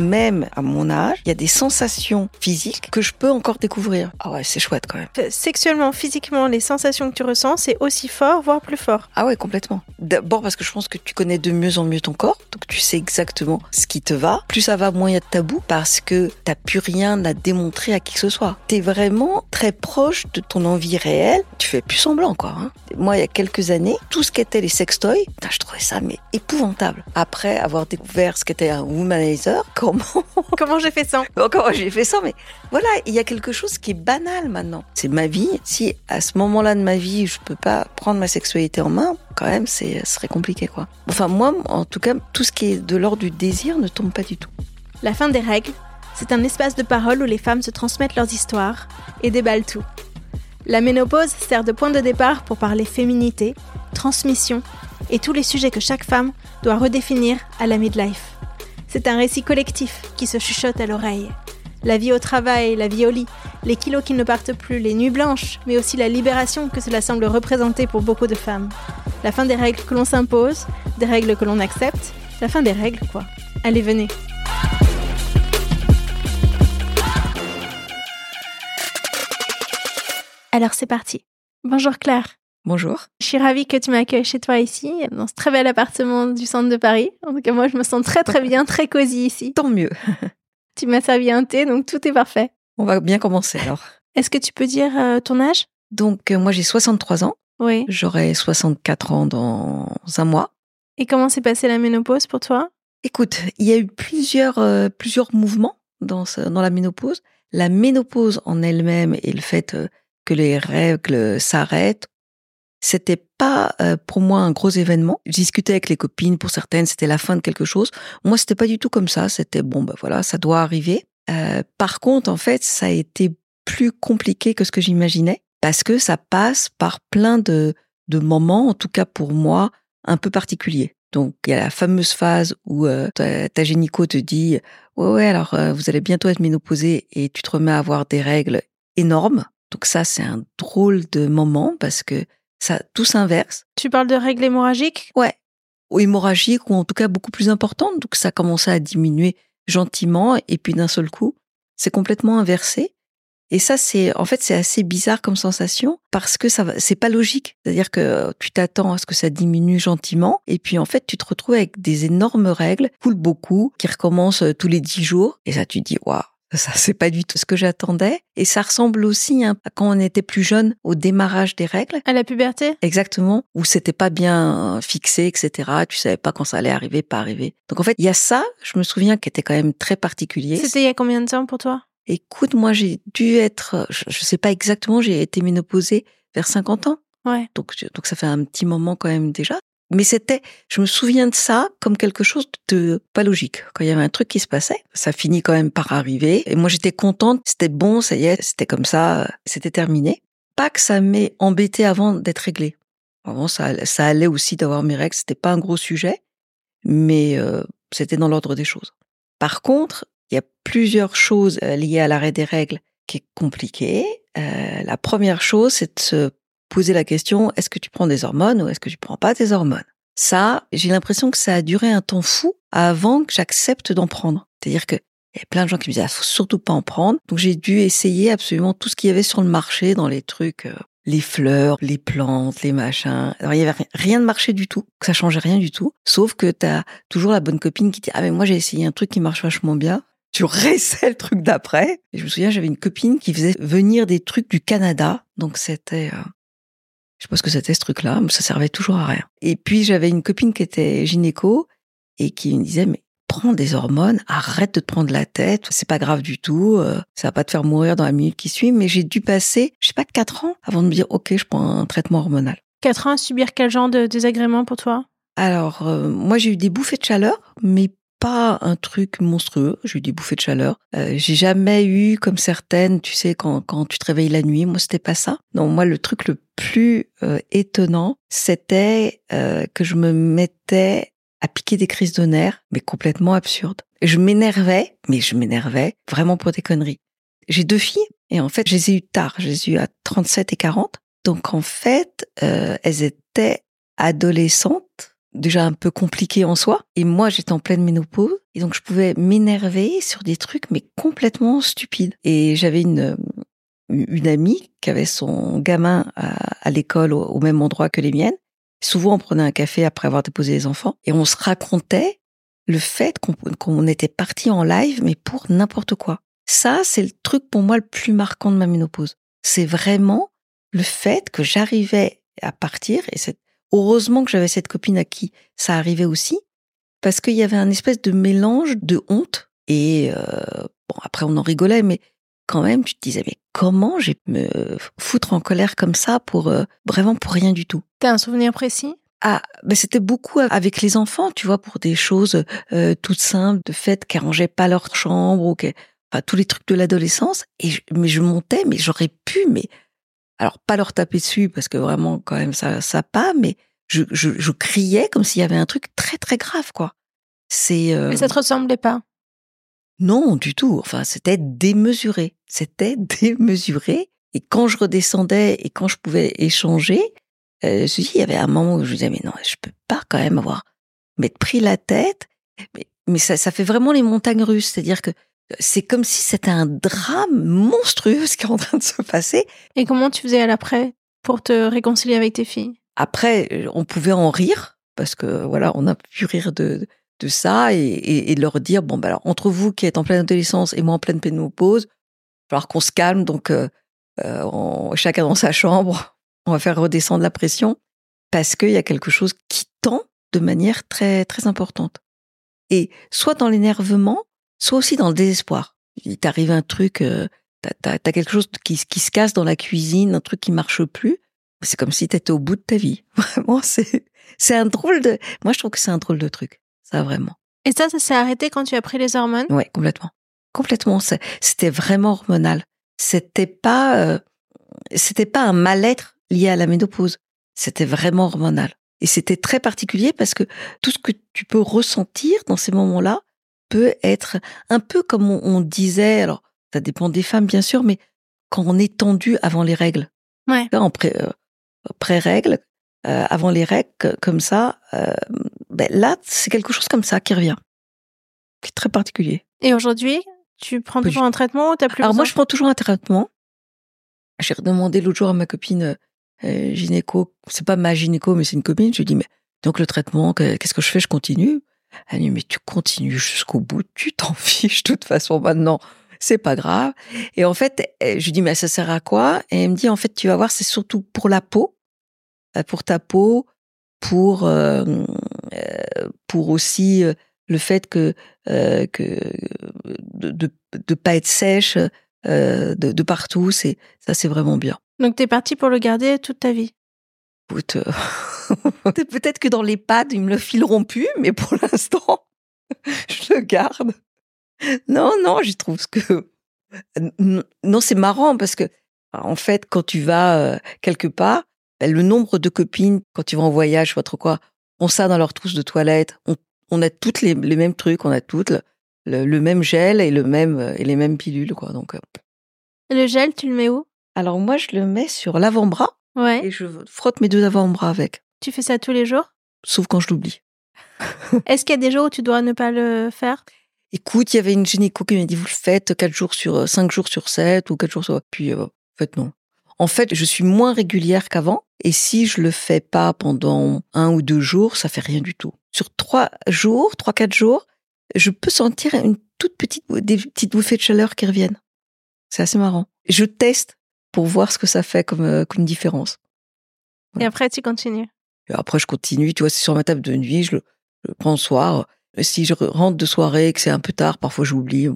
Même à mon âge, il y a des sensations physiques que je peux encore découvrir. Ah ouais, c'est chouette quand même. Sexuellement, physiquement, les sensations que tu ressens, c'est aussi fort, voire plus fort. Ah ouais, complètement. D'abord parce que je pense que tu connais de mieux en mieux ton corps, donc tu sais exactement ce qui te va. Plus ça va, moins il y a de tabou parce que t'as plus rien à démontrer à qui que ce soit. T'es vraiment très proche de ton envie réelle. Tu fais plus semblant, quoi. Hein. Moi, il y a quelques années, tout ce qu'étaient les sextoys, je trouvais ça mais épouvantable. Après avoir découvert ce qu'était un womanizer, comment comment j'ai fait ça Comment j'ai fait ça Mais voilà, il y a quelque chose qui est banal maintenant. C'est ma vie. Si à ce moment-là de ma vie, je peux pas prendre ma sexualité en main, quand même, c'est ce serait compliqué, quoi. Enfin, moi, en tout cas, tout ce qui est de l'ordre du désir ne tombe pas du tout. La fin des règles, c'est un espace de parole où les femmes se transmettent leurs histoires et déballent tout. La ménopause sert de point de départ pour parler féminité, transmission et tous les sujets que chaque femme doit redéfinir à la midlife. C'est un récit collectif qui se chuchote à l'oreille. La vie au travail, la vie au lit, les kilos qui ne partent plus, les nuits blanches, mais aussi la libération que cela semble représenter pour beaucoup de femmes. La fin des règles que l'on s'impose, des règles que l'on accepte, la fin des règles quoi. Allez, venez. Alors c'est parti. Bonjour Claire. Bonjour. Je suis ravie que tu m'accueilles chez toi ici, dans ce très bel appartement du centre de Paris. En tout cas, moi, je me sens très très bien, très cosy ici. Tant mieux. tu m'as servi un thé, donc tout est parfait. On va bien commencer alors. Est-ce que tu peux dire euh, ton âge? Donc, euh, moi, j'ai 63 ans. Oui. J'aurai 64 ans dans un mois. Et comment s'est passée la ménopause pour toi? Écoute, il y a eu plusieurs, euh, plusieurs mouvements dans, dans la ménopause. La ménopause en elle-même et le fait que les règles s'arrêtent c'était pas euh, pour moi un gros événement. Je discutais avec les copines, pour certaines c'était la fin de quelque chose. Moi c'était pas du tout comme ça. C'était bon, ben voilà, ça doit arriver. Euh, par contre, en fait, ça a été plus compliqué que ce que j'imaginais parce que ça passe par plein de, de moments, en tout cas pour moi, un peu particuliers. Donc il y a la fameuse phase où euh, ta, gynéco te dit ouais ouais alors vous allez bientôt être ménopausée et tu te remets à avoir des règles énormes. Donc ça c'est un drôle de moment parce que ça tout s'inverse. Tu parles de règles hémorragiques? Ouais, ou hémorragiques ou en tout cas beaucoup plus importantes. Donc ça commençait à diminuer gentiment et puis d'un seul coup, c'est complètement inversé. Et ça, c'est en fait c'est assez bizarre comme sensation parce que ça c'est pas logique. C'est-à-dire que tu t'attends à ce que ça diminue gentiment et puis en fait tu te retrouves avec des énormes règles, coulent beaucoup, qui recommencent tous les dix jours et ça tu dis waouh ça, c'est pas du tout ce que j'attendais. Et ça ressemble aussi hein, à quand on était plus jeune, au démarrage des règles. À la puberté? Exactement. Où c'était pas bien fixé, etc. Tu savais pas quand ça allait arriver, pas arriver. Donc en fait, il y a ça, je me souviens, qui était quand même très particulier. C'était il y a combien de temps pour toi? Écoute, moi, j'ai dû être, je, je sais pas exactement, j'ai été ménopausée vers 50 ans. Ouais. Donc, donc ça fait un petit moment quand même déjà. Mais c'était, je me souviens de ça comme quelque chose de pas logique. Quand il y avait un truc qui se passait, ça finit quand même par arriver. Et moi, j'étais contente. C'était bon, ça y est, c'était comme ça, c'était terminé. pas que ça m'ait embêté avant d'être réglé. Avant, ça, ça allait aussi d'avoir mes règles. C'était pas un gros sujet, mais euh, c'était dans l'ordre des choses. Par contre, il y a plusieurs choses euh, liées à l'arrêt des règles qui est compliqué. Euh, la première chose, c'est de se poser la question est-ce que tu prends des hormones ou est-ce que tu prends pas des hormones? Ça, j'ai l'impression que ça a duré un temps fou avant que j'accepte d'en prendre. C'est-à-dire que il y a plein de gens qui me disaient, ah, faut surtout pas en prendre. Donc j'ai dû essayer absolument tout ce qu'il y avait sur le marché dans les trucs, euh, les fleurs, les plantes, les machins. Alors il y avait rien de marché du tout, ça changeait rien du tout. Sauf que tu as toujours la bonne copine qui dit, ah mais moi j'ai essayé un truc qui marche vachement bien. Tu réessais le truc d'après. Je me souviens, j'avais une copine qui faisait venir des trucs du Canada. Donc c'était, euh, je sais pas ce que c'était ce truc-là, mais ça servait toujours à rien. Et puis j'avais une copine qui était gynéco et qui me disait, mais prends des hormones, arrête de te prendre la tête, c'est pas grave du tout, euh, ça va pas te faire mourir dans la minute qui suit, mais j'ai dû passer, je sais pas, quatre ans avant de me dire, ok, je prends un traitement hormonal. Quatre ans à subir quel genre de désagréments pour toi? Alors, euh, moi j'ai eu des bouffées de chaleur, mais pas un truc monstrueux. J'ai eu des bouffées de chaleur. Euh, j'ai jamais eu comme certaines, tu sais, quand, quand tu te réveilles la nuit. Moi, c'était pas ça. Non, moi, le truc le plus étonnant, c'était que je me mettais à piquer des crises de nerfs, mais complètement absurdes. Je m'énervais, mais je m'énervais vraiment pour des conneries. J'ai deux filles, et en fait, je les ai eues tard. Je les ai eues à 37 et 40. Donc, en fait, euh, elles étaient adolescentes, déjà un peu compliquées en soi. Et moi, j'étais en pleine ménopause. Et donc, je pouvais m'énerver sur des trucs, mais complètement stupides. Et j'avais une, une amie qui avait son gamin à, l'école au même endroit que les miennes. Souvent, on prenait un café après avoir déposé les enfants et on se racontait le fait qu'on était parti en live, mais pour n'importe quoi. Ça, c'est le truc pour moi le plus marquant de ma ménopause. C'est vraiment le fait que j'arrivais à partir et c'est heureusement que j'avais cette copine à qui ça arrivait aussi parce qu'il y avait un espèce de mélange de honte et euh, bon après on en rigolait mais quand même tu te disais mais comment j'ai me foutre en colère comme ça pour euh, vraiment pour rien du tout? T'as un souvenir précis? Ah, ben c'était beaucoup avec les enfants, tu vois, pour des choses euh, toutes simples, de fait qu'elles rangeaient pas leur chambre ou que, enfin, tous les trucs de l'adolescence. Et je, mais je montais, mais j'aurais pu, mais alors pas leur taper dessus parce que vraiment quand même ça, ça pas, mais je, je, je criais comme s'il y avait un truc très très grave, quoi. C'est. Euh... Mais ça te ressemblait pas? Non, du tout. Enfin, c'était démesuré. C'était démesuré. Et quand je redescendais et quand je pouvais échanger, euh, je il y avait un moment où je me disais, mais non, je peux pas quand même avoir, m'être pris la tête. Mais, mais ça, ça fait vraiment les montagnes russes. C'est-à-dire que c'est comme si c'était un drame monstrueux ce qui est en train de se passer. Et comment tu faisais à l'après pour te réconcilier avec tes filles? Après, euh, on pouvait en rire parce que voilà, on a pu rire de, de ça et, leur dire bon bah alors entre vous qui êtes en pleine adolescence et moi en pleine pénopause, il va falloir qu'on se calme donc euh, euh, chacun dans sa chambre, on va faire redescendre la pression parce qu'il y a quelque chose qui tend de manière très très importante et soit dans l'énervement, soit aussi dans le désespoir. Il t'arrive un truc, euh, t'as as, quelque chose qui, qui se casse dans la cuisine, un truc qui marche plus. C'est comme si t'étais au bout de ta vie. Vraiment, c'est c'est un drôle de. Moi, je trouve que c'est un drôle de truc ça vraiment. Et ça, ça s'est arrêté quand tu as pris les hormones? Oui, complètement. Complètement. C'était vraiment hormonal. C'était pas, euh, c'était pas un mal-être lié à la ménopause. C'était vraiment hormonal. Et c'était très particulier parce que tout ce que tu peux ressentir dans ces moments-là peut être un peu comme on, disait, alors ça dépend des femmes bien sûr, mais quand on est tendu avant les règles. Ouais. en pré, euh, pré-règles, euh, avant les règles, comme ça, euh, ben là, c'est quelque chose comme ça qui revient, qui est très particulier. Et aujourd'hui, tu prends toujours un traitement ou t'as plus Alors moi, je prends toujours un traitement. J'ai redemandé l'autre jour à ma copine euh, gynéco, c'est pas ma gynéco, mais c'est une copine. Je lui dis mais donc le traitement, qu'est-ce que je fais? Je continue. Elle dit mais tu continues jusqu'au bout, tu t'en fiches de toute façon maintenant. C'est pas grave. Et en fait, je lui dis mais ça sert à quoi? Et elle me dit en fait tu vas voir, c'est surtout pour la peau euh, pour ta peau, pour euh, euh, pour aussi le fait que que de, de pas être sèche de, de partout, c'est ça c'est vraiment bien. Donc tu es parti pour le garder toute ta vie? peut-être que dans les pads ils me le fileront plus, mais pour l'instant je le garde. Non non, j'y trouve que non c'est marrant parce que En fait, quand tu vas euh, quelque part, ben, le nombre de copines, quand tu vas en voyage ou autre quoi, ont ça dans leur trousse de toilette. On, on a toutes les, les, mêmes trucs, on a toutes le, le, le, même gel et le même et les mêmes pilules, quoi. Donc. Le gel, tu le mets où? Alors moi, je le mets sur l'avant-bras. Ouais. Et je frotte mes deux avant-bras avec. Tu fais ça tous les jours? Sauf quand je l'oublie. Est-ce qu'il y a des jours où tu dois ne pas le faire? Écoute, il y avait une gynéco qui m'a dit vous le faites 4 jours sur 5 jours sur 7 ou 4 jours sur puis euh, en fait non. En fait, je suis moins régulière qu'avant et si je le fais pas pendant un ou deux jours, ça fait rien du tout. Sur trois jours, trois quatre jours, je peux sentir une toute petite des petites bouffées de chaleur qui reviennent. C'est assez marrant. Je teste pour voir ce que ça fait comme euh, comme différence. Voilà. Et après tu continues? Et après je continue, tu vois, c'est sur ma table de nuit, je le, je le prends le soir. Si je rentre de soirée et que c'est un peu tard, parfois j'oublie.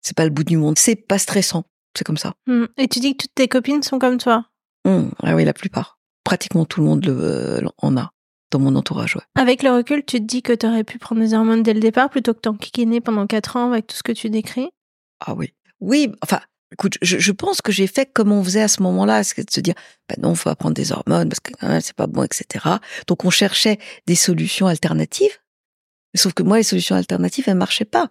C'est pas le bout du monde. C'est pas stressant. C'est comme ça. Mmh. Et tu dis que toutes tes copines sont comme toi? Mmh. Ah oui, la plupart. Pratiquement tout le monde le, euh, en a dans mon entourage. Ouais. Avec le recul, tu te dis que tu aurais pu prendre des hormones dès le départ plutôt que t'enquiquiner pendant 4 ans avec tout ce que tu décris? Ah oui. Oui, enfin, écoute, je, je pense que j'ai fait comme on faisait à ce moment-là, c'est de se dire, ben non, faut pas prendre des hormones parce que quand même c'est pas bon, etc. Donc on cherchait des solutions alternatives. Sauf que moi, les solutions alternatives, elles marchaient pas.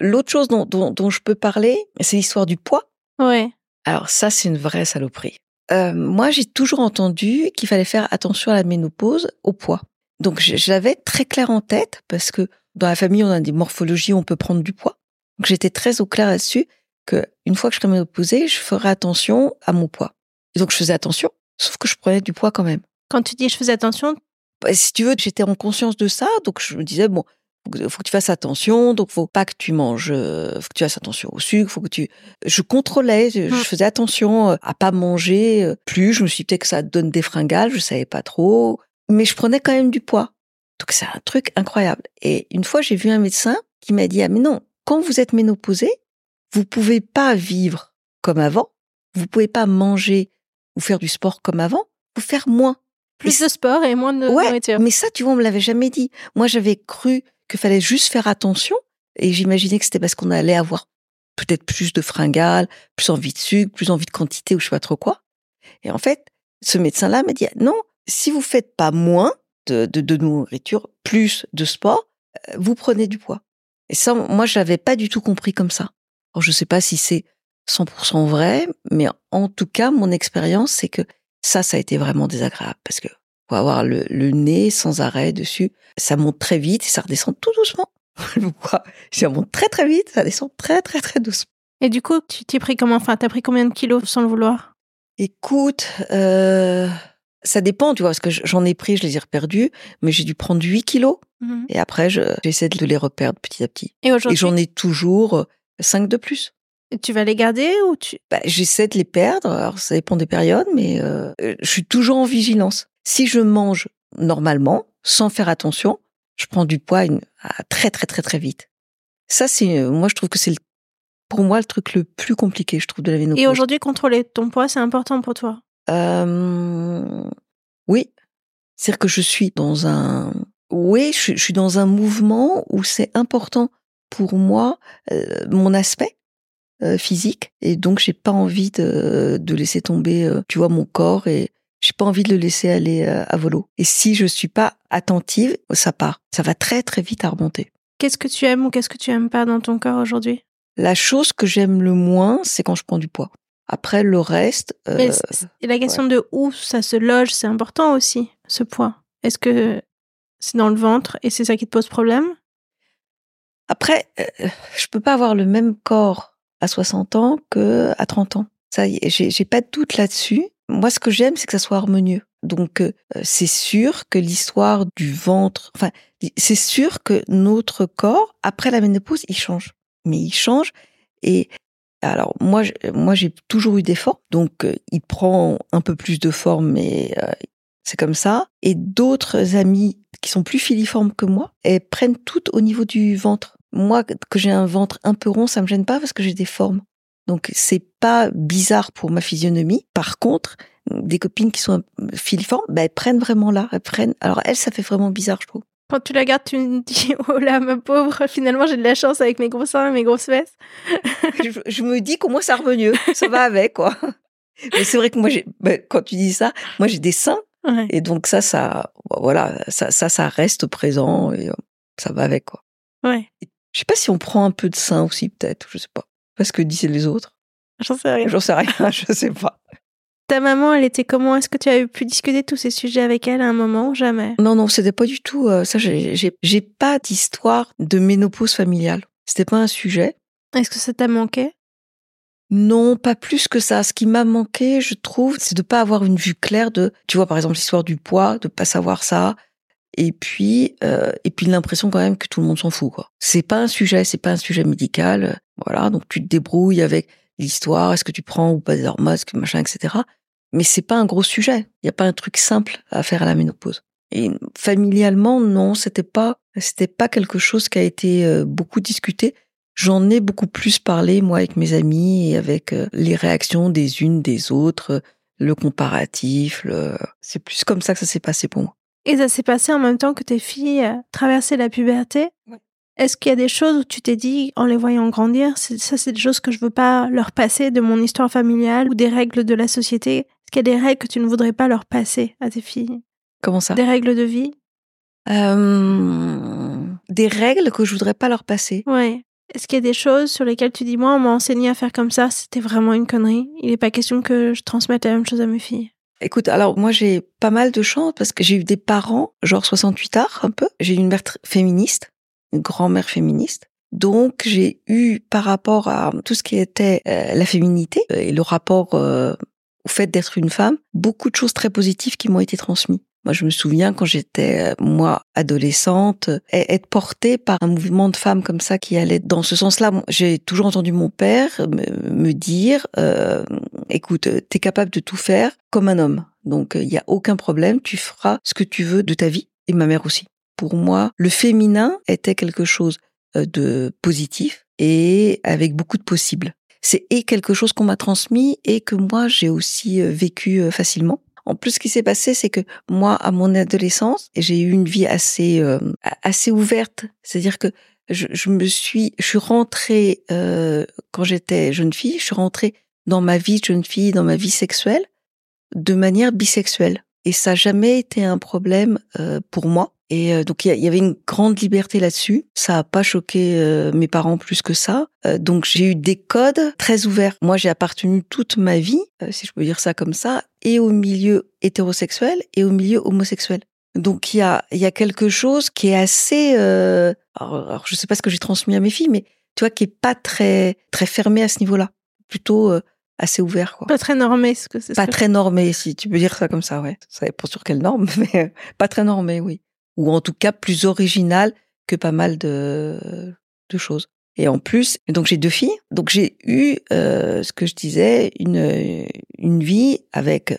L'autre chose dont, dont, dont, je peux parler, c'est l'histoire du poids. Ouais. Alors ça, c'est une vraie saloperie. Euh, moi, j'ai toujours entendu qu'il fallait faire attention à la ménopause, au poids. Donc je l'avais très clair en tête parce que dans la famille, on a des morphologies où on peut prendre du poids. Donc j'étais très au clair là-dessus que une fois que je serais ménopausée, je ferais attention à mon poids. Et donc je faisais attention, sauf que je prenais du poids quand même. Quand tu dis je faisais attention, bah, si tu veux, j'étais en conscience de ça, donc je me disais bon, faut que tu fasses attention, donc faut pas que tu manges, faut que tu fasses attention au sucre, faut que tu. Je contrôlais, je, je faisais attention à pas manger plus. Je me suis dit peut-être que ça donne des fringales, je savais pas trop, mais je prenais quand même du poids. Donc c'est un truc incroyable. Et une fois, j'ai vu un médecin qui m'a dit ah mais non, quand vous êtes ménopausée, vous pouvez pas vivre comme avant, vous pouvez pas manger ou faire du sport comme avant, vous faire moins. Plus de sport et moins de ouais, nourriture. Mais ça, tu vois, on me l'avait jamais dit. Moi, j'avais cru qu'il fallait juste faire attention et j'imaginais que c'était parce qu'on allait avoir peut-être plus de fringales, plus envie de sucre, plus envie de quantité ou je sais pas trop quoi. Et en fait, ce médecin-là m'a dit non, si vous faites pas moins de, de, de nourriture, plus de sport, vous prenez du poids. Et ça, moi, je l'avais pas du tout compris comme ça. Alors, je sais pas si c'est 100% vrai, mais en tout cas, mon expérience, c'est que ça, ça a été vraiment désagréable parce que faut avoir le, le, nez sans arrêt dessus. Ça monte très vite et ça redescend tout doucement. ça monte très très vite, ça descend très très très doucement. Et du coup, tu t'es pris comment Enfin, t'as pris combien de kilos sans le vouloir? Écoute, euh, ça dépend, tu vois, parce que j'en ai pris, je les ai reperdus, mais j'ai dû prendre 8 kilos. Mmh. Et après, j'essaie de les reperdre petit à petit. Et aujourd'hui? Et j'en ai toujours 5 de plus. Et tu vas les garder ou tu bah, J'essaie de les perdre. Alors ça dépend des périodes, mais euh, je suis toujours en vigilance. Si je mange normalement, sans faire attention, je prends du poids une, à très très très très vite. Ça c'est, moi je trouve que c'est pour moi le truc le plus compliqué, je trouve de la ménopause. Et aujourd'hui, contrôler ton poids, c'est important pour toi? Euh, Oui, c'est-à-dire que je suis dans un, oui, je, je suis dans un mouvement où c'est important pour moi euh, mon aspect euh, physique et donc j'ai pas envie de, de laisser tomber euh, tu vois mon corps et j'ai pas envie de le laisser aller à volo. Et si je suis pas attentive ça part. Ça va très très vite à remonter. Qu'est-ce que tu aimes ou qu'est-ce que tu aimes pas dans ton corps aujourd'hui? La chose que j'aime le moins c'est quand je prends du poids. Après le reste et la question ouais. de où ça se loge c'est important aussi ce poids. Est-ce que c'est dans le ventre et c'est ça qui te pose problème? Après euh, je peux pas avoir le même corps à 60 ans que à 30 ans. Ça j'ai pas de doute là-dessus. Moi, ce que j'aime, c'est que ça soit harmonieux. Donc, euh, c'est sûr que l'histoire du ventre, enfin, c'est sûr que notre corps, après la ménopause, il change. Mais il change. Et alors, moi, moi, j'ai toujours eu des formes. Donc, euh, il prend un peu plus de forme, mais c'est comme ça. Et d'autres amis qui sont plus filiformes que moi, elles prennent toutes au niveau du ventre moi, que j'ai un ventre un peu rond, ça me gêne pas parce que j'ai des formes. Donc c'est pas bizarre pour ma physionomie. Par contre, des copines qui sont filiformes, bah, elles prennent vraiment là, elles prennent. Alors elles, ça fait vraiment bizarre, je trouve. Quand tu la gardes, tu me dis oh là ma pauvre, finalement j'ai de la chance avec mes gros seins et mes grosses fesses. je, je, me dis comment ça va mieux, ça va avec quoi. Mais c'est vrai que moi j'ai, bah, quand tu dis ça, moi j'ai des seins et donc ça, ça, voilà, ça, ça, ça reste présent et euh, ça va avec quoi. Ouais. Je sais pas si on prend un peu de sein aussi peut-être, je sais pas. Parce que disent les autres. J'en sais rien. J'en sais rien, je sais pas. Ta maman, elle était comment? Est-ce que tu as pu discuter tous ces sujets avec elle à un moment jamais? Non, non, c'était pas du tout. Euh, ça, j'ai pas d'histoire de ménopause familiale. C'était pas un sujet. Est-ce que ça t'a manqué? Non, pas plus que ça. Ce qui m'a manqué, je trouve, c'est de pas avoir une vue claire de, tu vois, par exemple, l'histoire du poids, de pas savoir ça, et puis, euh, et puis l'impression quand même que tout le monde s'en fout, quoi. C'est pas un sujet, c'est pas un sujet médical, voilà. Donc tu te débrouilles avec l'histoire, est-ce que tu prends ou pas des hormones, machin, etc. Mais c'est pas un gros sujet. Il y a pas un truc simple à faire à la ménopause. Et familialement, non, c'était pas, c'était pas quelque chose qui a été euh, beaucoup discuté. J'en ai beaucoup plus parlé, moi, avec mes amis et avec euh, les réactions des unes des autres, le comparatif. C'est plus comme ça que ça s'est passé pour moi. Et ça s'est passé en même temps que tes filles euh, traversaient la puberté. Est-ce qu'il y a des choses où tu t'es dit, en les voyant grandir, ça c'est des choses que je veux pas leur passer de mon histoire familiale ou des règles de la société? Est-ce qu'il y a des règles que tu ne voudrais pas leur passer à tes filles? Comment ça? Des règles de vie? Euh, Des règles que je voudrais pas leur passer Ouais. Est-ce qu'il y a des choses sur lesquelles tu dis, moi, on m'a enseigné à faire comme ça, c'était vraiment une connerie. Il n'est pas question que je transmette la même chose à mes filles. Écoute, alors moi j'ai pas mal de chance parce que j'ai eu des parents, genre 68 arts un peu. J'ai eu une mère féministe, une grand-mère féministe. Donc j'ai eu par rapport à tout ce qui était euh, la féminité et le rapport euh, au fait d'être une femme, beaucoup de choses très positives qui m'ont été transmises. Moi, je me souviens quand j'étais, euh, moi, adolescente, être portée par un mouvement de femmes comme ça qui allait dans ce sens-là. J'ai toujours entendu mon père me, dire, euh, écoute, t'es capable de tout faire comme un homme. Donc, il n'y a aucun problème, tu feras ce que tu veux de ta vie. Et ma mère aussi. Pour moi, le féminin était quelque chose euh, de positif et avec beaucoup de possibles. C'est quelque chose qu'on m'a transmis et que moi j'ai aussi vécu facilement. En plus, ce qui s'est passé, c'est que moi, à mon adolescence, j'ai eu une vie assez euh, assez ouverte. C'est-à-dire que je, me suis, je suis rentrée euh, quand j'étais jeune fille, je suis rentrée dans ma vie de jeune fille, dans ma vie sexuelle, de manière bisexuelle. Et ça n'a jamais été un problème euh, pour moi. Et euh, donc il y, avait une grande liberté là-dessus. Ça a pas choqué euh, mes parents plus que ça. Euh, donc j'ai eu des codes très ouverts. Moi j'ai appartenu toute ma vie, si je peux dire ça comme ça, et au milieu hétérosexuel et au milieu homosexuel. Donc il y a il y a quelque chose qui est assez. Alors, alors, je sais pas ce que j'ai transmis à mes filles, mais tu vois qui est pas très très fermé à ce niveau-là. Plutôt assez ouvert quoi. Pas très normé ce que c'est. Pas très normé si tu peux dire ça comme ça ouais. Ça pas sur quelle norme mais pas très normé oui ou en tout cas plus original que pas mal de, de choses. Et en plus, donc j'ai deux filles, donc j'ai eu euh, ce que je disais une une vie avec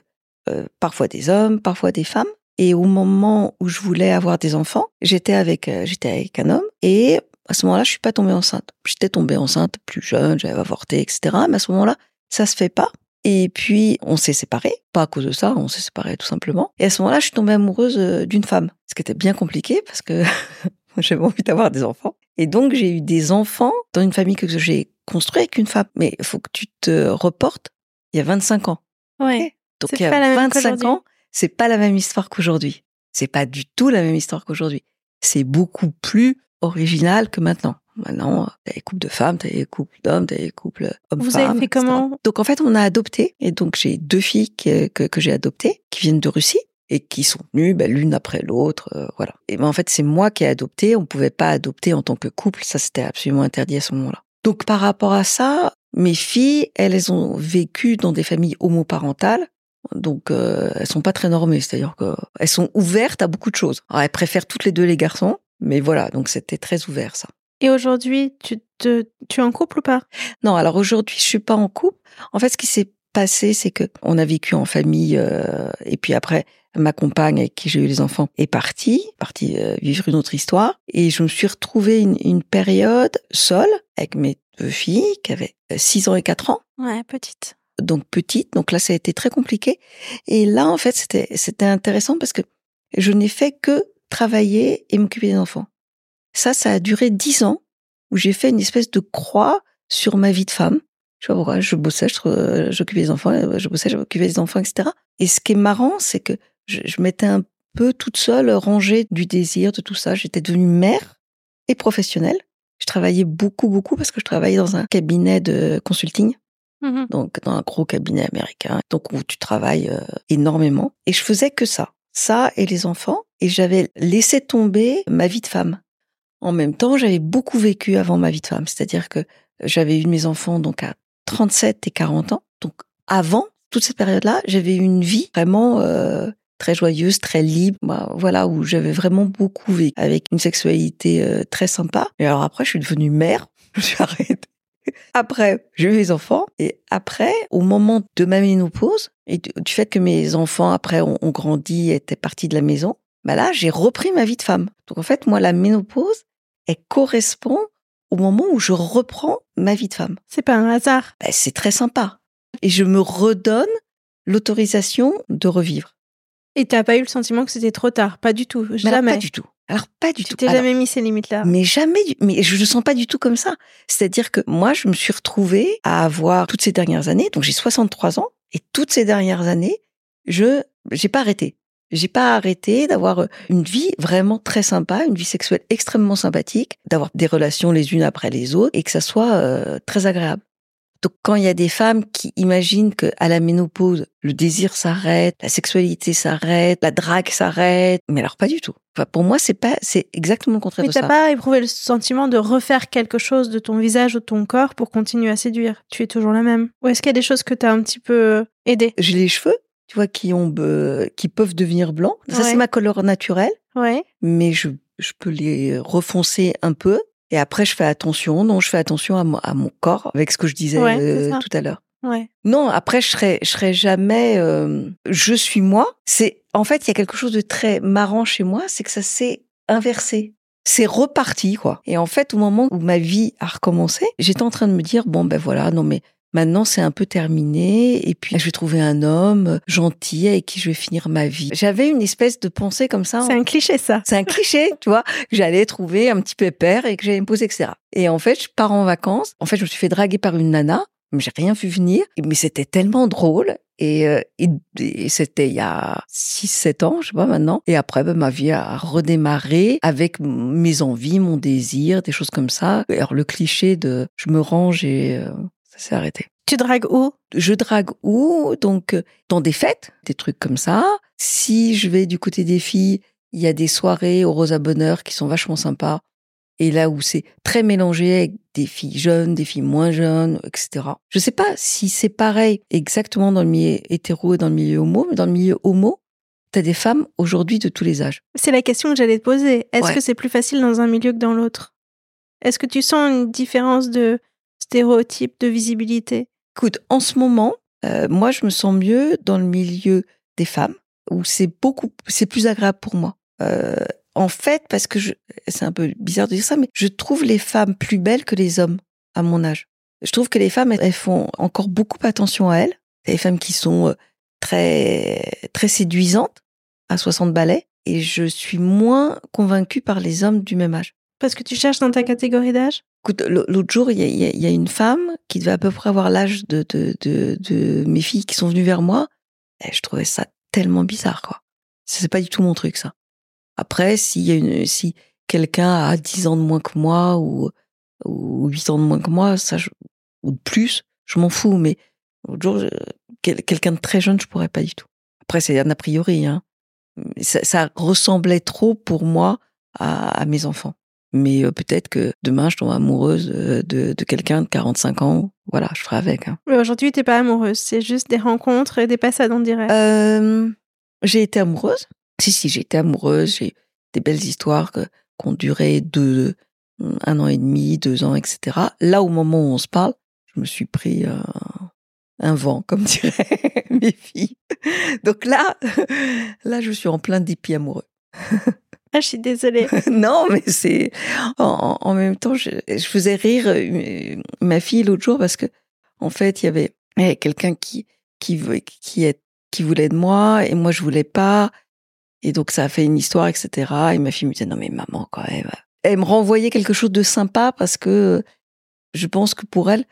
euh, parfois des hommes, parfois des femmes. Et au moment où je voulais avoir des enfants, j'étais avec euh, j'étais avec un homme et à ce moment-là, je suis pas tombée enceinte. J'étais tombée enceinte plus jeune, j'avais avorté, etc. Mais à ce moment-là, ça se fait pas. Et puis, on s'est séparés. Pas à cause de ça, on s'est séparés tout simplement. Et à ce moment-là, je suis tombée amoureuse euh, d'une femme. Ce qui était bien compliqué parce que j'avais envie d'avoir des enfants. Et donc, j'ai eu des enfants dans une famille que j'ai construite avec une femme. Mais il faut que tu te reportes il y a 25 ans. Ouais. Donc, il y a 25 ans, c'est pas la même histoire qu'aujourd'hui. C'est pas du tout la même histoire qu'aujourd'hui. C'est beaucoup plus original que maintenant. Maintenant, t'as des couples de femmes, t'as des couples d'hommes, t'as des couples hommes-femmes. Vous avez fait comment? Donc en fait, on a adopté. Et donc j'ai deux filles que, que, j'ai adoptées, qui viennent de Russie et qui sont venues ben, l'une après l'autre, euh, voilà. Et ben en fait, c'est moi qui ai adopté. On pouvait pas adopter en tant que couple, ça c'était absolument interdit à ce moment-là. Donc par rapport à ça, mes filles, elles, ont vécu dans des familles homoparentales. Donc euh, elles sont pas très normées, c'est-à-dire qu'elles sont ouvertes à beaucoup de choses. Alors, elles préfèrent toutes les deux les garçons, mais voilà, donc c'était très ouvert ça. Et aujourd'hui, tu, te, tu es en couple ou pas? Non, alors aujourd'hui, je suis pas en couple. En fait, ce qui s'est passé, c'est que on a vécu en famille, euh, et puis après, ma compagne avec qui j'ai eu les enfants est partie, partie euh, vivre une autre histoire, et je me suis retrouvée une, une période seule avec mes deux filles qui avaient 6 ans et 4 ans. Ouais, petite. Donc petite, donc là ça a été très compliqué. Et là en fait c'était c'était intéressant parce que je n'ai fait que travailler et m'occuper des enfants. Ça, ça a duré dix ans où j'ai fait une espèce de croix sur ma vie de femme. Je sais pas pourquoi, je bossais, j'occupais des enfants, je bossais, j'occupais des enfants, etc. Et ce qui est marrant, c'est que je, je m'étais un peu toute seule, rangée du désir, de tout ça. J'étais devenue mère et professionnelle. Je travaillais beaucoup, beaucoup parce que je travaillais dans un cabinet de consulting. Mhm. Donc, dans un gros cabinet américain. Donc, où tu travailles euh, énormément. Et je faisais que ça. Ça et les enfants. Et j'avais laissé tomber ma vie de femme. En même temps, j'avais beaucoup vécu avant ma vie de femme. C'est-à-dire que j'avais eu mes enfants donc à 37 et 40 ans. Donc, avant toute cette période-là, j'avais une vie vraiment euh, très joyeuse, très libre, bah, voilà, où j'avais vraiment beaucoup vécu avec une sexualité euh, très sympa. Et alors après, je suis devenue mère, je suis arrêtée. Après, j'ai eu mes enfants et après, au moment de ma ménopause et du du fait que mes enfants après ont, ont grandi, étaient partis de la maison, bah là, j'ai repris ma vie de femme. Donc en fait, moi, la ménopause, elle correspond au moment où je reprends ma vie de femme. C'est pas un hasard. Bah, c'est très sympa. Et je me redonne l'autorisation de revivre. Et t'as pas eu le sentiment que c'était trop tard? Pas du tout. Alors, Jamais. pas du tout. Alors pas du tu tout. t'es Alors, jamais mis ces limites-là? Mais jamais, du- mais je le sens pas du tout comme ça. C'est-à-dire que moi, je me suis retrouvée à avoir toutes ces dernières années, donc j'ai 63 ans, et toutes ces dernières années, je, j'ai pas arrêté. J'ai pas arrêté d'avoir une vie vraiment très sympa, une vie sexuelle extrêmement sympathique, d'avoir des relations les unes après les autres, et que ça soit euh, très agréable. Donc quand il y a des femmes qui imaginent que à la ménopause, le désir s'arrête, la sexualité s'arrête, la drague s'arrête, mais alors pas du tout. Enfin, pour moi, c'est pas, c'est exactement le contraire Mais de t'as ça. pas éprouvé le sentiment de refaire quelque chose de ton visage ou de ton corps pour continuer à séduire? Tu es toujours la même? Ou est-ce qu'il y a des choses que t'as un petit peu aidé j'ai les cheveux, tu vois, qui ont, qui peuvent devenir blancs. Ça, Ouais. c'est ma couleur naturelle, Ouais. mais je, je peux les refoncer un peu. Et après, je fais attention. Non, je fais attention à, mon- à mon corps, avec ce que je disais Ouais, euh, tout à l'heure. Ouais. Non, après, je serais, je serais jamais. euh, je suis moi. C'est en fait, il y a quelque chose de très marrant chez moi, c'est que ça s'est inversé. C'est reparti, quoi. Et en fait, au moment où ma vie a recommencé, j'étais en train de me dire bon ben voilà, non mais maintenant c'est un peu terminé. Et puis je vais trouver un homme gentil avec qui je vais finir ma vie. J'avais une espèce de pensée comme ça. C'est un cliché, ça. C'est un cliché, tu vois, que j'allais trouver un petit pépère et que j'allais me poser, etc. Et en fait, je pars en vacances. En fait, je me suis fait draguer par une nana, mais j'ai rien vu venir. Mais c'était tellement drôle. Et, euh, et, et c'était il y a 6-7 ans, je sais pas maintenant. Et après, ben, ma vie a redémarré avec mes envies, mon désir, des choses comme ça. Alors le cliché de je me range et euh, s'est arrêté Tu dragues où? Je drague où? Donc euh, dans des fêtes, des trucs comme ça. Si je vais du côté des filles, il y a des soirées au Rosa Bonheur qui sont vachement sympas. Et là où c'est très mélangé avec des filles jeunes, des filles moins jeunes, etc. Je sais pas si c'est pareil exactement dans le milieu hétéro et dans le milieu homo, mais dans le milieu homo, t'as des femmes aujourd'hui de tous les âges. C'est la question que j'allais te poser. Est-ce Ouais. que c'est plus facile dans un milieu que dans l'autre? Est-ce que tu sens une différence de stéréotype, de visibilité Écoute, en ce moment, euh, moi, je me sens mieux dans le milieu des femmes, où c'est beaucoup, c'est plus agréable pour moi. Euh, en fait, parce que c'est un peu bizarre de dire ça, mais je trouve les femmes plus belles que les hommes à mon âge. Je trouve que les femmes, elles font encore beaucoup attention à elles. C'est des femmes qui sont euh, très, très séduisantes à 60 balais, et je suis moins convaincue par les hommes du même âge. Parce que tu cherches dans ta catégorie d'âge? Écoute, l'autre jour, il y a, une femme qui devait à peu près avoir l'âge de, mes filles qui sont venues vers moi. Et je trouvais ça tellement bizarre, quoi. C'est pas du tout mon truc, ça. Après, s'il y a une, si quelqu'un a 10 ans de moins que moi ou, ou 8 ans de moins que moi, ça, ou de plus, je m'en fous. Mais l'autre jour, quelqu'un de très jeune, je pourrais pas du tout. Après, c'est un a priori, hein. Ça, ressemblait trop pour moi à mes enfants. Mais euh, peut-être que demain, je tombe amoureuse euh, de, de quelqu'un de 45 ans. Voilà, je ferai avec. Hein. Mais aujourd'hui, t'es pas amoureuse. C'est juste des rencontres et des passades en direct. Euh, j'ai été amoureuse. Si, si, j'ai été amoureuse. J'ai des belles histoires qui ont duré deux, un an et demi, deux ans, etc. Là, au moment où on se parle, je me suis pris euh, un vent, comme diraient mes filles. Donc là, là, je suis en plein dépit amoureux. Ah, je suis désolée. non, mais c'est en, même temps, je, faisais rire euh, ma fille l'autre jour parce que en fait, il y avait, quelqu'un qui qui qui qui voulait de moi et moi je voulais pas Et donc ça a fait une histoire, etc. Et ma fille me disait non mais maman quand même. Elle me renvoyait quelque chose de sympa parce que je pense que pour elle,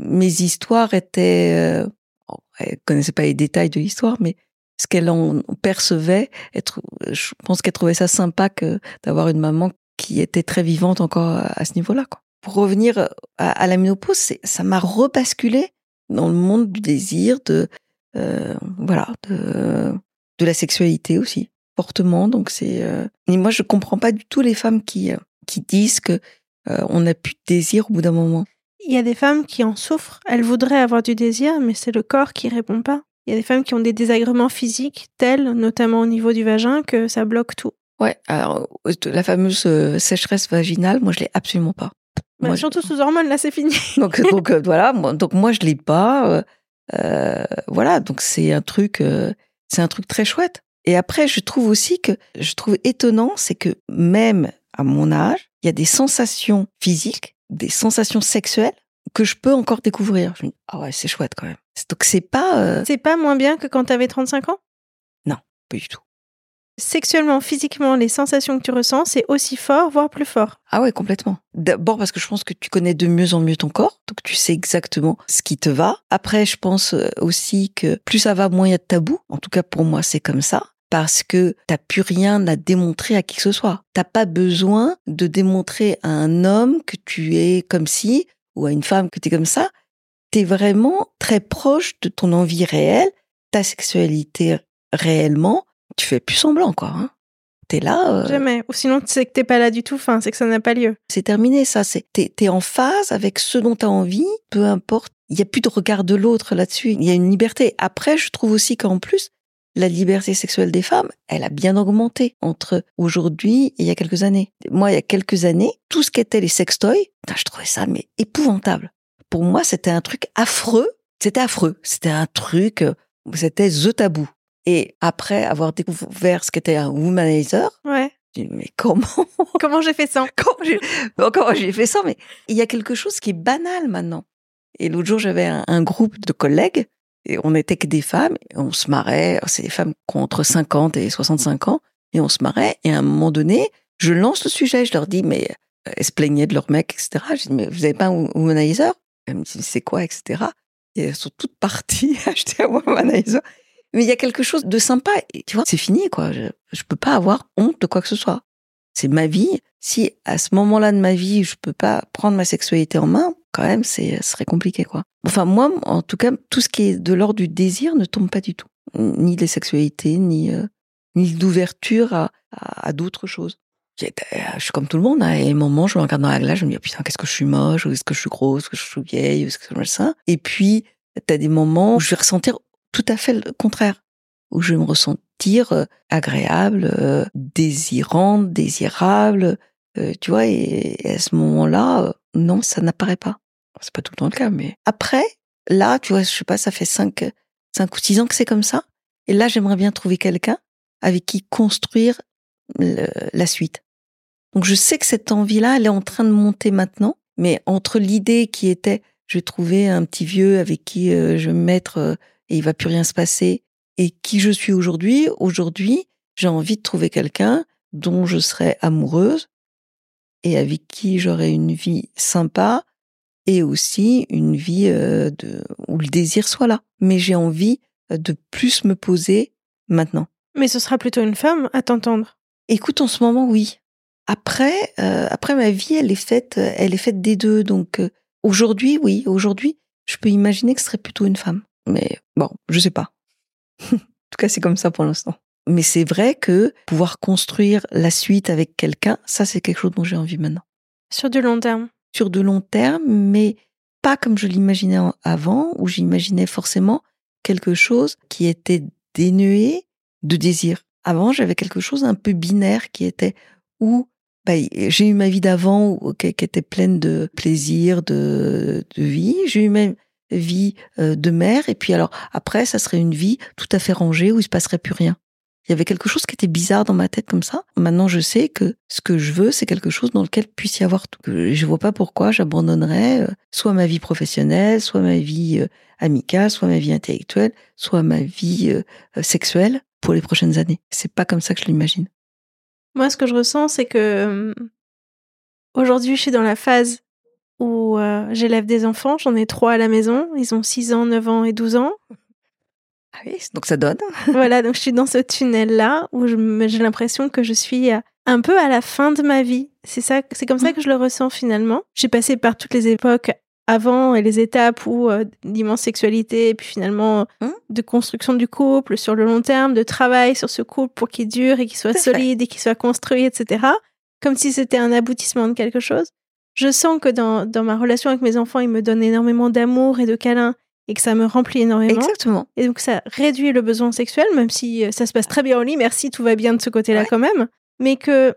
mes histoires étaient. Euh, elle connaissait pas les détails de l'histoire, mais ce qu'elle en percevait, être, je pense qu'elle trouvait ça sympa que d'avoir une maman qui était très vivante encore à ce niveau-là. Pour revenir à, la ménopause, ça m'a rebasculé dans le monde du désir, de euh, voilà, de, la sexualité aussi fortement. Donc c'est, euh... et moi je comprends pas du tout les femmes qui euh, qui disent que on n'a plus de désir au bout d'un moment. Il y a des femmes qui en souffrent. Elles voudraient avoir du désir, mais c'est le corps qui répond pas. Il y a des femmes qui ont des désagréments physiques tels, notamment au niveau du vagin, que ça bloque tout. Ouais, alors la fameuse euh, sécheresse vaginale, moi je l'ai absolument pas. Bah, surtout sous hormones, là c'est fini. donc donc euh, voilà, moi, donc moi je l'ai pas. Euh, voilà, donc c'est un truc, c'est un truc très chouette. Et après, je trouve aussi que je trouve étonnant, c'est que même à mon âge, il y a des sensations physiques, des sensations sexuelles que je peux encore découvrir. Je me dis, ah ouais, c'est chouette quand même. Donc c'est pas. Euh, c'est pas moins bien que quand t'avais 35 ans? Non, pas du tout. Sexuellement, physiquement, les sensations que tu ressens, c'est aussi fort, voire plus fort? Ah ouais, complètement. D'abord parce que je pense que tu connais de mieux en mieux ton corps, donc tu sais exactement ce qui te va. Après, je pense euh, aussi que plus ça va, moins il y a de tabous. En tout cas, pour moi, c'est comme ça parce que t'as plus rien à démontrer à qui que ce soit. T'as pas besoin de démontrer à un homme que tu es comme si, ou à une femme que tu es comme ça. T'es vraiment très proche de ton envie réelle, ta sexualité réellement. Tu fais plus semblant, quoi. Hein. T'es là. Euh... Jamais. Ou sinon, tu sais que t'es pas là du tout. Enfin, c'est que ça n'a pas lieu. C'est terminé, ça. C'est t'es es en phase avec ce dont t'as envie, peu importe. Il y a plus de regard de l'autre là-dessus. Il y a une liberté. Après, je trouve aussi qu'en plus, la liberté sexuelle des femmes, elle a bien augmenté entre aujourd'hui et il y a quelques années. Moi, il y a quelques années, tout ce qu'étaient les sextoys, je trouvais ça mais épouvantable. Pour moi, c'était un truc affreux. C'était affreux. C'était un truc, euh, c'était the tabou. Et après avoir découvert ce qu'était un womanizer, ouais. mais comment? Comment j'ai fait ça? Comment j'ai fait ça? Mais il y a quelque chose qui est banal maintenant. Et l'autre jour, j'avais un, groupe de collègues on était que des femmes, on se marrait. C'est des femmes qui ont entre 50 et 65 ans, et on se marrait. Et à un moment donné, je lance le sujet, je leur dis, mais euh, elles se plaignaient de leur mec, etc. Je dis, mais vous avez pas un womanizer? Elles me disent, c'est quoi, etc. Et elles sont toutes parties acheter un womanizer. Mais il y a quelque chose de sympa. Et tu vois, c'est fini, quoi. Je, je peux pas avoir honte de quoi que ce soit. C'est ma vie. Si à ce moment-là de ma vie, je peux pas prendre ma sexualité en main, quand même, c'est, ce serait compliqué, quoi. Enfin, moi, en tout cas, tout ce qui est de l'ordre du désir ne tombe pas du tout. Ni les sexualités, ni, euh, ni d'ouverture à, d'autres choses. Je suis comme tout le monde, hein, et à un moment, je me regarde dans la glace, je me dis, oh, putain, qu'est-ce que je suis moche, ou est-ce que je suis grosse, est-ce que je suis vieille, est-ce que je suis ça. Et puis, t'as des moments où je vais ressentir tout à fait le contraire, où je vais me ressentir euh, agréable, euh, désirante, désirable, tu vois, et, à ce moment-là, non, ça n'apparaît pas. C'est pas tout le temps le cas, mais après, là, tu vois, je sais pas, ça fait cinq, cinq ou six ans que c'est comme ça. Et là, j'aimerais bien trouver quelqu'un avec qui construire la suite. Donc, je sais que cette envie-là, elle est en train de monter maintenant. Mais entre l'idée qui était, je vais trouver un petit vieux avec qui euh, je vais me mettre euh, et il va plus rien se passer, et qui je suis aujourd'hui, aujourd'hui, j'ai envie de trouver quelqu'un dont je serai amoureuse et avec qui j'aurai une vie sympa, et aussi une vie euh, de, où le désir soit là. Mais j'ai envie euh, de plus me poser maintenant. Mais ce sera plutôt une femme à t'entendre. Écoute, en ce moment, oui. Après, euh, après ma vie, elle est faite, elle est faite des deux. Donc aujourd'hui, oui, aujourd'hui, je peux imaginer que ce serait plutôt une femme. Mais bon, je sais pas. en tout cas, c'est comme ça pour l'instant. Mais c'est vrai que pouvoir construire la suite avec quelqu'un, ça, c'est quelque chose dont j'ai envie maintenant. Sur du long terme de long terme, mais pas comme je l'imaginais avant, où j'imaginais forcément quelque chose qui était dénué de désir. Avant, j'avais quelque chose un peu binaire qui était où bah, j'ai eu ma vie d'avant qui, était pleine de plaisir, de, de vie. J'ai eu ma vie euh, de mère, et puis alors après, ça serait une vie tout à fait rangée où il se passerait plus rien. Il y avait quelque chose qui était bizarre dans ma tête comme ça. Maintenant, je sais que ce que je veux, c'est quelque chose dans lequel puisse y avoir tout. Je vois pas pourquoi j'abandonnerais euh, soit ma vie professionnelle, soit ma vie euh, amicale, soit ma vie intellectuelle, soit ma vie euh, sexuelle pour les prochaines années. C'est pas comme ça que je l'imagine. Moi, ce que je ressens, c'est que aujourd'hui, je suis dans la phase où j'élève des enfants. J'en ai trois à la maison. Ils ont 6 ans, 9 ans et 12 ans. Ah oui, donc ça donne. voilà, donc je suis dans ce tunnel-là où j'ai l'impression que je suis un peu à la fin de ma vie. C'est ça, c'est comme ça mmh. que je le ressens finalement. J'ai passé par toutes les époques avant et les étapes où euh, d'immense sexualité et puis finalement mmh. de construction du couple sur le long terme, de travail sur ce couple pour qu'il dure et qu'il soit solide et qu'il soit construit, etc. Comme si c'était un aboutissement de quelque chose. Je sens que dans, dans ma relation avec mes enfants, ils me donnent énormément d'amour et de câlins et que ça me remplit énormément. Exactement. Et donc ça réduit le besoin sexuel, même si euh, ça se passe très bien au lit, merci, tout va bien de ce côté-là quand même. Mais que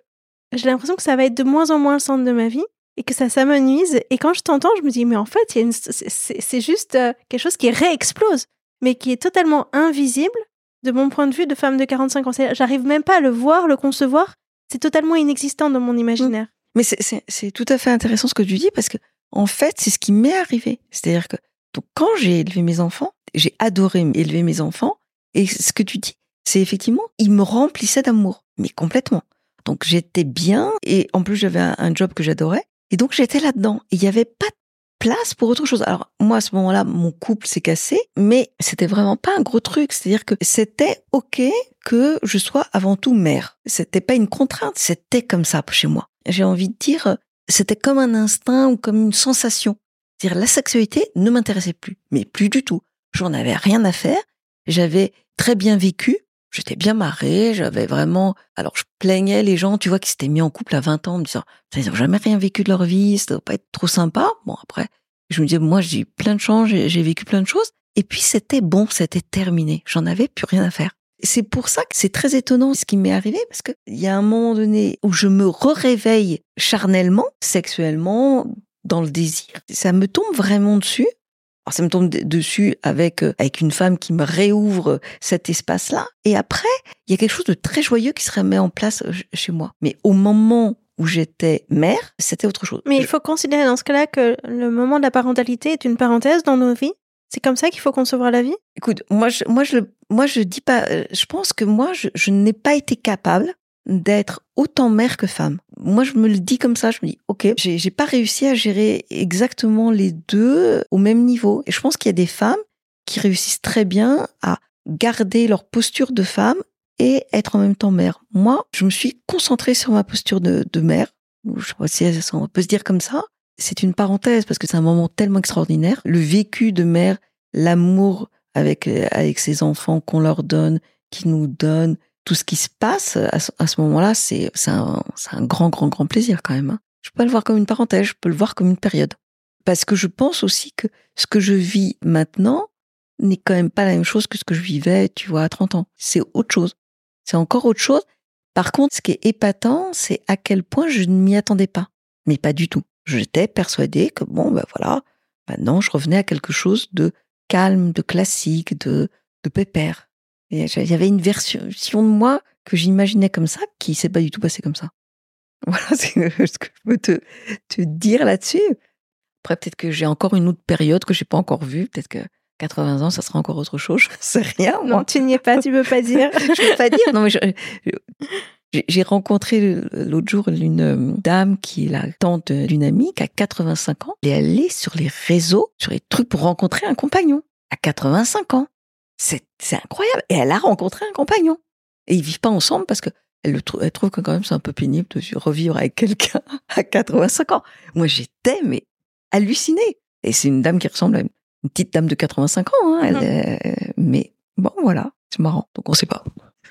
j'ai l'impression que ça va être de moins en moins le centre de ma vie et que ça s'amenuise. Et quand je t'entends, je me dis, mais en fait, c'est juste euh, quelque chose qui réexplose, mais qui est totalement invisible de mon point de vue de femme de 45 ans. J'arrive même pas à le voir, le concevoir. C'est totalement inexistant dans mon imaginaire. Mais c'est tout à fait intéressant ce que tu dis parce que, en fait, c'est ce qui m'est arrivé. C'est-à-dire que donc, quand j'ai élevé mes enfants, j'ai adoré élever mes enfants. Et ce que tu dis, c'est effectivement, ils me remplissaient d'amour, mais complètement. Donc j'étais bien et en plus j'avais un, job que j'adorais. Et donc j'étais là-dedans. Il n'y avait pas de place pour autre chose. Alors moi à ce moment-là, mon couple s'est cassé, mais c'était vraiment pas un gros truc. C'est-à-dire que c'était ok que je sois avant tout mère. C'était pas une contrainte, c'était comme ça chez moi. J'ai envie de dire, c'était comme un instinct ou comme une sensation. C'est-à-dire la sexualité ne m'intéressait plus, mais plus du tout. J'en avais rien à faire. J'avais très bien vécu. J'étais bien marrée, j'avais vraiment. Alors je plaignais les gens, tu vois, qui s'étaient mis en couple à 20 ans, me disant, ils n'ont jamais rien vécu de leur vie, ça doit pas être trop sympa. Bon après, je me disais, moi j'ai eu plein de chances, j'ai vécu plein de choses. Et puis c'était bon, c'était terminé. J'en avais plus rien à faire. C'est pour ça que c'est très étonnant ce qui m'est arrivé, parce qu'il y a un moment donné où je me réveille charnellement, sexuellement, dans le désir. Ça me tombe vraiment dessus. Alors ça me tombe dessus avec euh, avec une femme qui me réouvre cet espace-là. Et après, il y a quelque chose de très joyeux qui se remet en place euh, chez moi. Mais au moment où j'étais mère, c'était autre chose. Mais il faut considérer dans ce cas-là que le moment de la parentalité est une parenthèse dans nos vies. C'est comme ça qu'il faut concevoir la vie? Écoute, moi, je, moi, je, moi, je dis pas. Euh, je pense que moi, je, je n'ai pas été capable d'être autant mère que femme. Moi, je me le dis comme ça, je me dis, ok, j'ai pas réussi à gérer exactement les deux au même niveau. Et je pense qu'il y a des femmes qui réussissent très bien à garder leur posture de femme et être en même temps mère. Moi, je me suis concentrée sur ma posture de, mère. Je sais pas si on peut se dire comme ça. C'est une parenthèse parce que c'est un moment tellement extraordinaire. Le vécu de mère, l'amour avec, avec ses enfants qu'on leur donne, qui nous donne, tout ce qui se passe à ce, moment-là, c'est un, grand, grand, grand plaisir quand même. Hein. Je peux pas le voir comme une parenthèse, je peux le voir comme une période. Parce que je pense aussi que ce que je vis maintenant n'est quand même pas la même chose que ce que je vivais, tu vois, à 30 ans. C'est autre chose. C'est encore autre chose. Par contre, ce qui est épatant, c'est à quel point je ne m'y attendais pas. Mais pas du tout. J'étais persuadée que bon, ben voilà, maintenant je revenais à quelque chose de calme, de classique, de, de pépère. Il y avait une version de moi que j'imaginais comme ça, qui s'est pas du tout passé comme ça. Voilà ce que je peux te, te dire là-dessus. Après, peut-être que j'ai encore une autre période que j'ai pas encore vue. Peut-être que 80 ans, ça sera encore autre chose. Je sais rien. Non, tu n'y es pas, tu veux pas dire. je veux pas dire. Non, mais j'ai rencontré l'autre jour une euh, dame qui est la tante d'une amie qui a 85 ans. Elle est allée sur les réseaux, sur les trucs pour rencontrer un compagnon à 85 ans. C'est incroyable. Et elle a rencontré un compagnon. Et ils vivent pas ensemble parce que elle, elle trouve que quand même c'est un peu pénible de revivre avec quelqu'un à 85 ans. Moi, j'étais mais hallucinée. Et c'est une dame qui ressemble à une, petite dame de 85 ans. Hein. Elle, mais bon, voilà, c'est marrant. Donc on sait pas.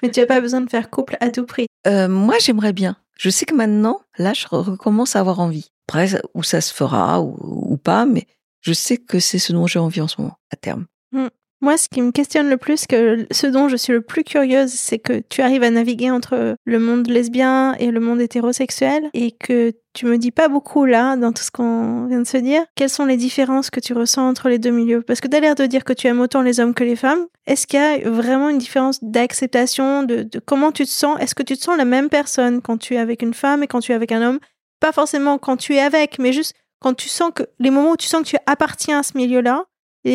Mais tu as pas besoin de faire couple à tout prix. Euh, moi, j'aimerais bien. Je sais que maintenant, là, je recommence à avoir envie. Après, où ça se fera ou, pas, mais je sais que c'est ce dont j'ai envie en ce moment, à terme. Mmh. Moi, ce qui me questionne le plus, que ce dont je suis le plus curieuse, c'est que tu arrives à naviguer entre le monde lesbien et le monde hétérosexuel et que tu me dis pas beaucoup là, dans tout ce qu'on vient de se dire. Quelles sont les différences que tu ressens entre les deux milieux? Parce que tu as l'air de dire que tu aimes autant les hommes que les femmes. Est-ce qu'il y a vraiment une différence d'acceptation, de, de comment tu te sens? Est-ce que tu te sens la même personne quand tu es avec une femme et quand tu es avec un homme? Pas forcément quand tu es avec, mais juste quand tu sens que les moments où tu sens que tu appartiens à ce milieu-là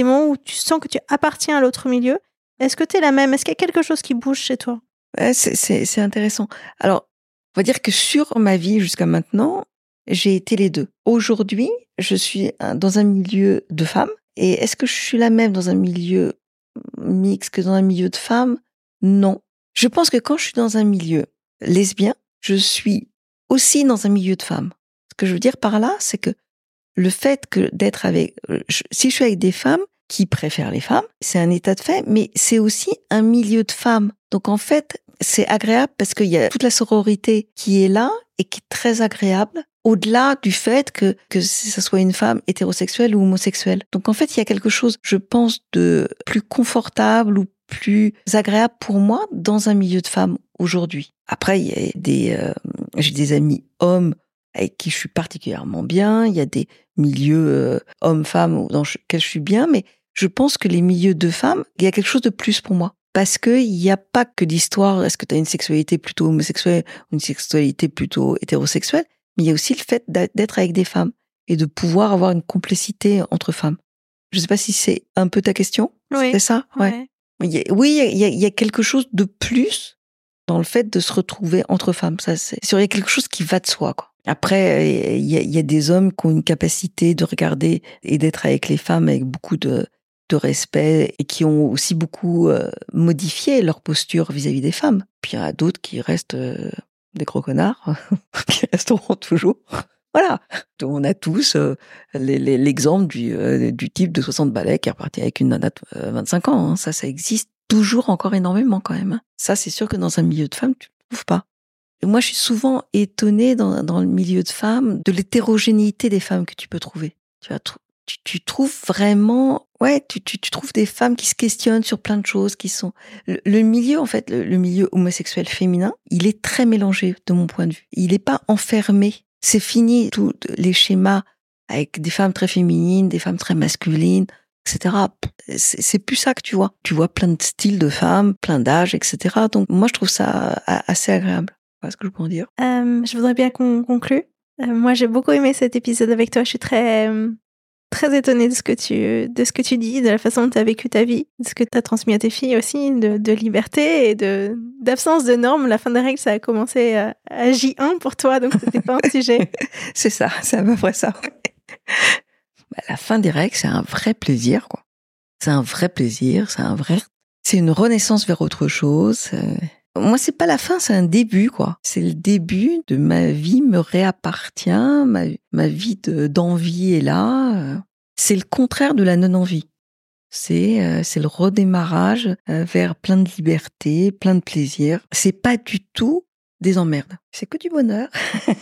moments où tu sens que tu appartiens à l'autre milieu, Est-ce que tu es la même? Est-ce qu'il y a quelque chose qui bouge chez toi? C'est intéressant. Alors, on va dire que sur ma vie jusqu'à maintenant, j'ai été les deux. Aujourd'hui, je suis dans un milieu de femmes. Et est-ce que je suis la même dans un milieu mixte que dans un milieu de femmes? Non. Je pense que quand je suis dans un milieu lesbien, je suis aussi dans un milieu de femmes. Ce que je veux dire par là, c'est que le fait que d'être avec, euh, si je suis avec des femmes qui préfèrent les femmes, c'est un état de fait, mais c'est aussi un milieu de femmes. Donc en fait, c'est agréable parce qu'il y a toute la sororité qui est là et qui est très agréable au-delà du fait que que ce soit une femme hétérosexuelle ou homosexuelle. Donc en fait, il y a quelque chose, je pense, de plus confortable ou plus agréable pour moi dans un milieu de femmes aujourd'hui. Après, il y a des, euh, j'ai des amis hommes avec qui je suis particulièrement bien. Il y a des milieux euh, hommes-femmes dans lesquels je suis bien, mais je pense que les milieux de femmes, il y a quelque chose de plus pour moi. Parce que il n'y a pas que d'histoire, est-ce que tu as une sexualité plutôt homosexuelle ou une sexualité plutôt hétérosexuelle, mais il y a aussi le fait d'être avec des femmes et de pouvoir avoir une complicité entre femmes. Je ne sais pas si c'est un peu ta question. Oui. C'est ça? Ouais. Oui, il y, a, il y a quelque chose de plus dans le fait de se retrouver entre femmes. Ça, c'est il y a quelque chose qui va de soi. Quoi. Après, il y, a, des hommes qui ont une capacité de regarder et d'être avec les femmes avec beaucoup de, respect et qui ont aussi beaucoup euh, modifié leur posture vis-à-vis des femmes. Puis il y en a d'autres qui restent euh, des gros connards, qui resteront toujours. Voilà, on a tous euh, l'exemple du, type de 60 balais qui est reparti avec une nana de 25 ans. Hein. Ça, ça existe toujours encore énormément quand même. Ça, c'est sûr que dans un milieu de femmes, tu ne trouves pas. Moi, je suis souvent étonnée dans, dans le milieu de femmes de l'hétérogénéité des femmes que tu peux trouver. Tu, trouves vraiment, ouais, tu, trouves des femmes qui se questionnent sur plein de choses, qui sont le, milieu en fait, le, milieu homosexuel féminin, il est très mélangé de mon point de vue. Il n'est pas enfermé. C'est fini tous les schémas avec des femmes très féminines, des femmes très masculines, etc. C'est plus ça que tu vois. Tu vois plein de styles de femmes, plein d'âges, etc. Donc moi, je trouve ça assez agréable. Ce que je peux en dire. Euh, je voudrais bien qu'on conclue. Euh, moi, j'ai beaucoup aimé cet épisode avec toi. Je suis très euh, très étonnée de ce que tu de ce que tu dis, de la façon dont tu as vécu ta vie, de ce que tu as transmis à tes filles aussi, de, de liberté et de d'absence de normes. La fin des règles, ça a commencé à, à J1 pour toi, donc c'était pas un sujet. c'est ça, c'est à peu près ça. Bah, la fin des règles, c'est un vrai plaisir, quoi. C'est un vrai plaisir, c'est un vrai, c'est une renaissance vers autre chose. Moi, c'est pas la fin, c'est un début, quoi. C'est le début de ma vie me réappartient, ma, ma vie d'envie est là. C'est le contraire de la non-envie. C'est euh, c'est le redémarrage euh, vers plein de liberté, plein de plaisir. C'est pas du tout des emmerdes. C'est que du bonheur.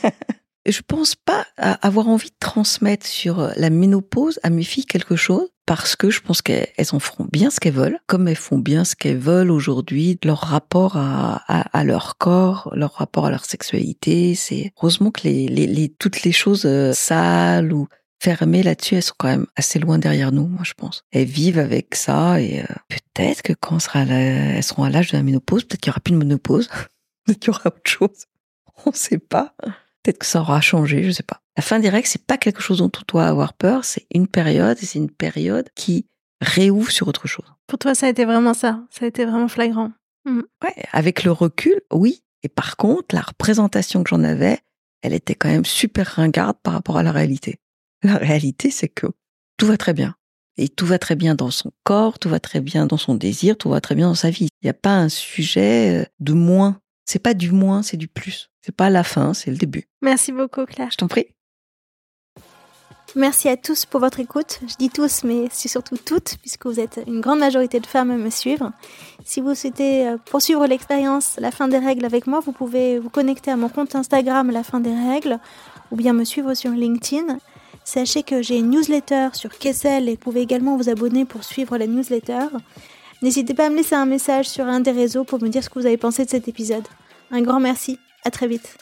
je pense pas avoir envie de transmettre sur euh, la ménopause à mes filles quelque chose parce que je pense qu'elles en feront bien ce qu'elles veulent, comme elles font bien ce qu'elles veulent aujourd'hui, leur rapport à, leur corps, leur rapport à leur sexualité. C'est heureusement que toutes les choses euh, sales ou fermées là-dessus, elles sont quand même assez loin derrière nous, moi je pense. Elles vivent avec ça et euh, peut-être que quand elles seront à l'âge de la ménopause, peut-être qu'il n'y aura plus de ménopause, peut-être qu'il y aura autre chose. On ne sait pas. Peut-être que ça aura changé, je sais pas. La fin des règles, c'est pas quelque chose dont on doit avoir peur, c'est une période et c'est une période qui réouvre sur autre chose. Pour toi, ça a été vraiment ça, ça a été vraiment flagrant. Mmh. Ouais, avec le recul, oui. Et par contre, la représentation que j'en avais, elle était quand même super ringarde par rapport à la réalité. La réalité, c'est que tout va très bien. Et tout va très bien dans son corps, tout va très bien dans son désir, tout va très bien dans sa vie. Il n'y a pas un sujet euh, de moins. C'est pas du moins, c'est du plus. C'est pas la fin, c'est le début. Merci beaucoup, Claire. Je t'en prie. Merci à tous pour votre écoute. Je dis tous, mais c'est surtout toutes, puisque vous êtes une grande majorité de femmes à me suivre. Si vous souhaitez euh, poursuivre l'expérience La fin des règles avec moi, vous pouvez vous connecter à mon compte Instagram La fin des règles, ou bien me suivre sur LinkedIn. Sachez que j'ai une newsletter sur Kessel et vous pouvez également vous abonner pour suivre la newsletter. N'hésitez pas à me laisser un message sur un des réseaux pour me dire ce que vous avez pensé de cet épisode. Un grand merci. À très vite.